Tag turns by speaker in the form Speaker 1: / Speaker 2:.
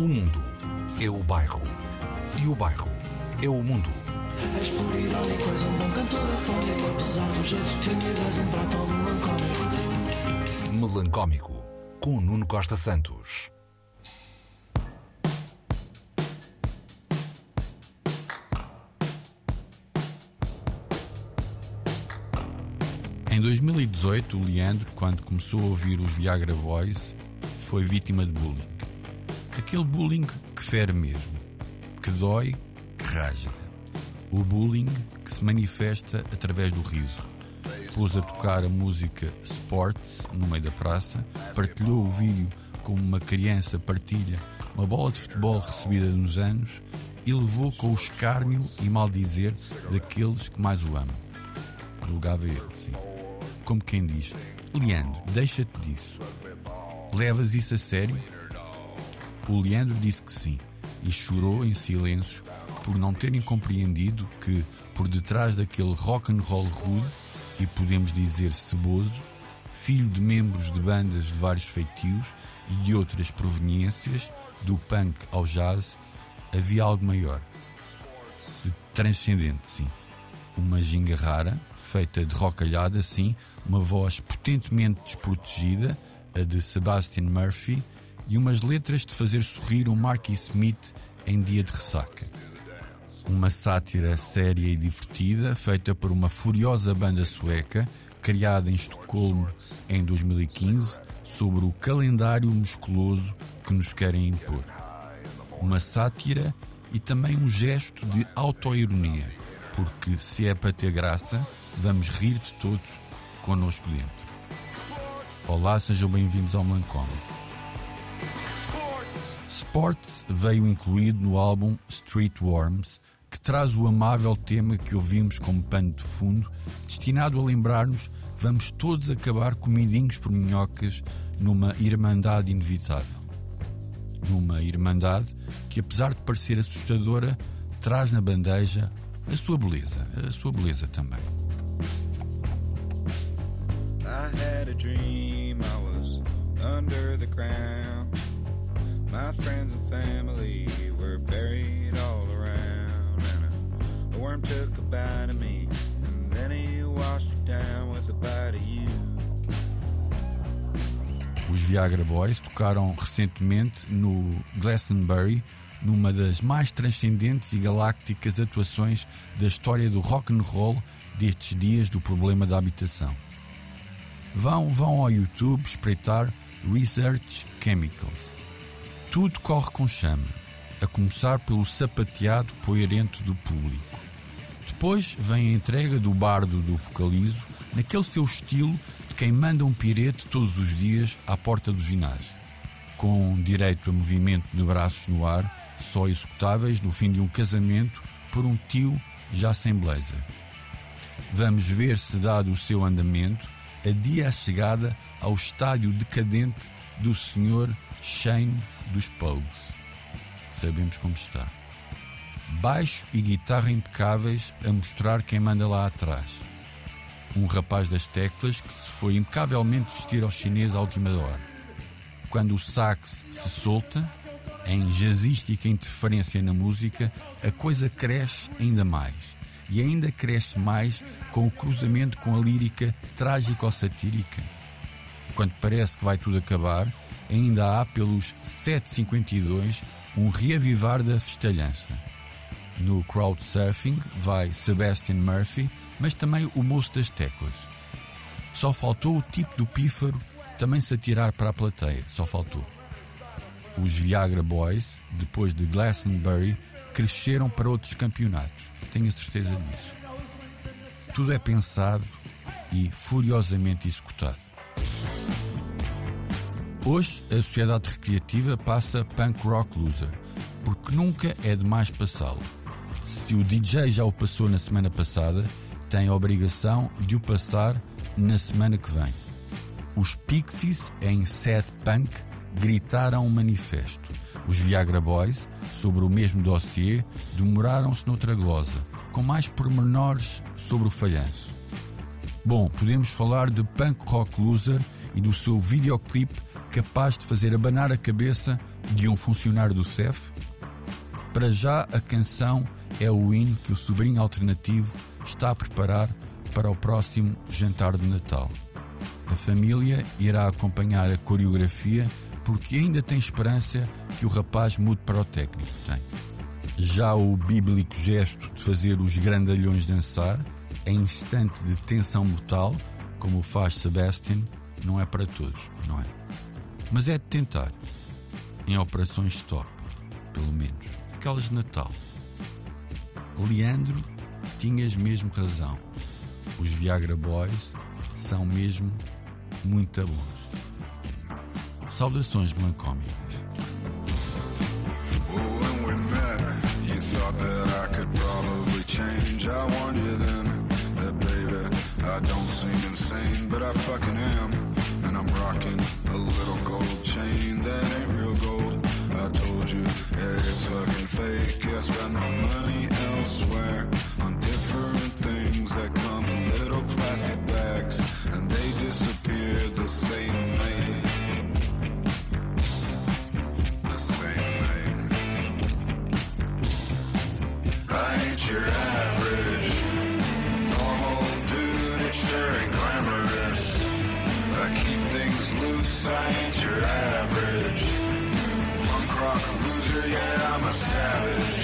Speaker 1: O mundo é o bairro. E o bairro é o mundo.
Speaker 2: És por irónico, és um bom cantor afónico Apesar do jeito tímido, és um prato melancólico
Speaker 1: Melancómico. Com Nuno Costa Santos.
Speaker 3: Em 2018, o Leandro, quando começou a ouvir os Viagra Boys, foi vítima de bullying. Aquele bullying que fere mesmo, que dói, que rasga. O bullying que se manifesta através do riso. Pôs a tocar a música Sports no meio da praça, partilhou o vídeo como uma criança partilha uma bola de futebol recebida nos anos e levou com o escárnio e maldizer daqueles que mais o amam. Julgava ele, sim. Como quem diz: Leandro, deixa-te disso. Levas isso a sério? O Leandro disse que sim e chorou em silêncio por não terem compreendido que por detrás daquele rock and roll rude e podemos dizer ceboso, filho de membros de bandas de vários feitios e de outras proveniências, do punk ao jazz, havia algo maior. De transcendente, sim. Uma ginga rara, feita de rocalhada, sim, uma voz potentemente desprotegida, a de Sebastian Murphy, e umas letras de fazer sorrir um Marky Smith em dia de ressaca. Uma sátira séria e divertida, feita por uma furiosa banda sueca, criada em Estocolmo em 2015, sobre o calendário musculoso que nos querem impor. Uma sátira e também um gesto de autoironia, porque se é para ter graça, vamos rir de todos connosco dentro. Olá, sejam bem-vindos ao Melancómico. Sports veio incluído no álbum Street Worms, que traz o amável tema que ouvimos como pano de fundo, destinado a lembrar-nos que vamos todos acabar comidinhos por minhocas numa irmandade inevitável. Numa irmandade que, apesar de parecer assustadora, traz na bandeja a sua beleza, a sua beleza também.
Speaker 4: I had a dream I was under the ground. My friends and family were buried all around. And a worm took a bite of me, and then he washed it down with a bite of you.
Speaker 3: Os Viagra Boys tocaram recentemente no Glastonbury, numa das mais transcendentes e galácticas atuações da história do rock and roll destes dias do problema da habitação. Vão, vão ao YouTube espreitar Research Chemicals. Tudo corre com chama, a começar pelo sapateado poeirento do público. Depois vem a entrega do bardo do vocalizo, naquele seu estilo de quem manda um pirete todos os dias à porta do ginásio, com direito a movimento de braços no ar, só executáveis no fim de um casamento por um tio já sem blazer. Vamos ver se, dado o seu andamento, adia a chegada ao estádio decadente do Sr. Shane dos Pogues. Sabemos como está. Baixo e guitarra impecáveis a mostrar quem manda lá atrás. Um rapaz das teclas que se foi impecavelmente vestir ao chinês à última hora. Quando o sax se solta, em jazzística interferência na música, a coisa cresce ainda mais. E ainda cresce mais com o cruzamento com a lírica trágico-satírica. Quando parece que vai tudo acabar, ainda há pelos 752 um reavivar da festalhança. No crowdsurfing vai Sebastian Murphy, mas também o moço das teclas. Só faltou o tipo do pífaro também se atirar para a plateia, só faltou. Os Viagra Boys, depois de Glastonbury, cresceram para outros campeonatos, tenho certeza disso. Tudo é pensado e furiosamente executado. Hoje, a sociedade recreativa passa punk rock loser, porque nunca é demais passá-lo. Se o DJ já o passou na semana passada, tem a obrigação de o passar na semana que vem. Os Pixies, em Sad Punk, gritaram um manifesto. Os Viagra Boys, sobre o mesmo dossiê, demoraram-se noutra glosa, com mais pormenores sobre o falhanço. Bom, podemos falar de Punk Rock Loser e do seu videoclipe capaz de fazer abanar a cabeça de um funcionário do CEF? Para já, a canção é o hino que o sobrinho alternativo está a preparar para o próximo jantar de Natal. A família irá acompanhar a coreografia porque ainda tem esperança que o rapaz mude para o técnico. Tem. Já o bíblico gesto de fazer os grandalhões dançar, em instante de tensão brutal, como faz Sebastian, não é para todos, não é? Mas é de tentar. Em operações stop, pelo menos. Aquelas de Natal. Leandro, tinhas mesmo razão. Os Viagra Boys são mesmo muito bons. Saudações melancómicas.
Speaker 4: Insane, but I fucking am. And I'm rocking a little gold chain that ain't real gold. I told you, yeah, it's fucking fake. I spend my money elsewhere your average punk rock loser. Yeah, I'm a savage.